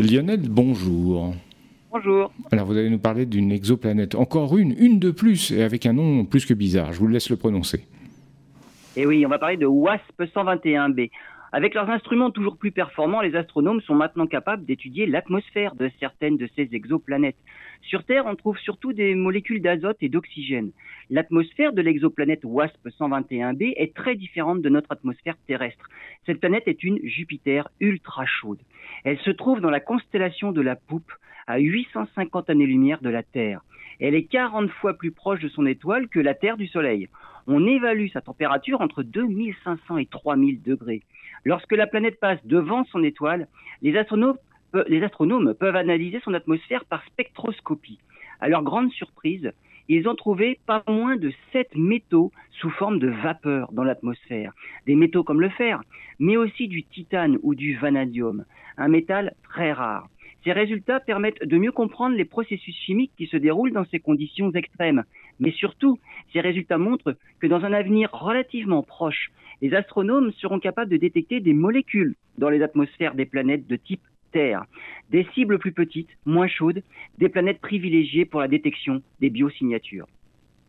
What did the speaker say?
Lionel, bonjour. Bonjour. Alors vous allez nous parler d'une exoplanète, encore une, une de plus, et avec un nom plus que bizarre. Je vous laisse le prononcer. Et eh oui, on va parler de WASP 121b. Avec leurs instruments toujours plus performants, les astronomes sont maintenant capables d'étudier l'atmosphère de certaines de ces exoplanètes. Sur Terre, on trouve surtout des molécules d'azote et d'oxygène. L'atmosphère de l'exoplanète WASP 121b est très différente de notre atmosphère terrestre. Cette planète est une Jupiter ultra chaude. Elle se trouve dans la constellation de la Poupe, à 850 années-lumière de la Terre. Elle est 40 fois plus proche de son étoile que la Terre du Soleil. On évalue sa température entre 2500 et 3000 degrés. Lorsque la planète passe devant son étoile, les les astronomes peuvent analyser son atmosphère par spectroscopie. À leur grande surprise, ils ont trouvé pas moins de sept métaux sous forme de vapeur dans l'atmosphère. Des métaux comme le fer, mais aussi du titane ou du vanadium, un métal très rare. Ces résultats permettent de mieux comprendre les processus chimiques qui se déroulent dans ces conditions extrêmes. Mais surtout, ces résultats montrent que dans un avenir relativement proche, les astronomes seront capables de détecter des molécules dans les atmosphères des planètes de type Terre, des cibles plus petites, moins chaudes, des planètes privilégiées pour la détection des biosignatures.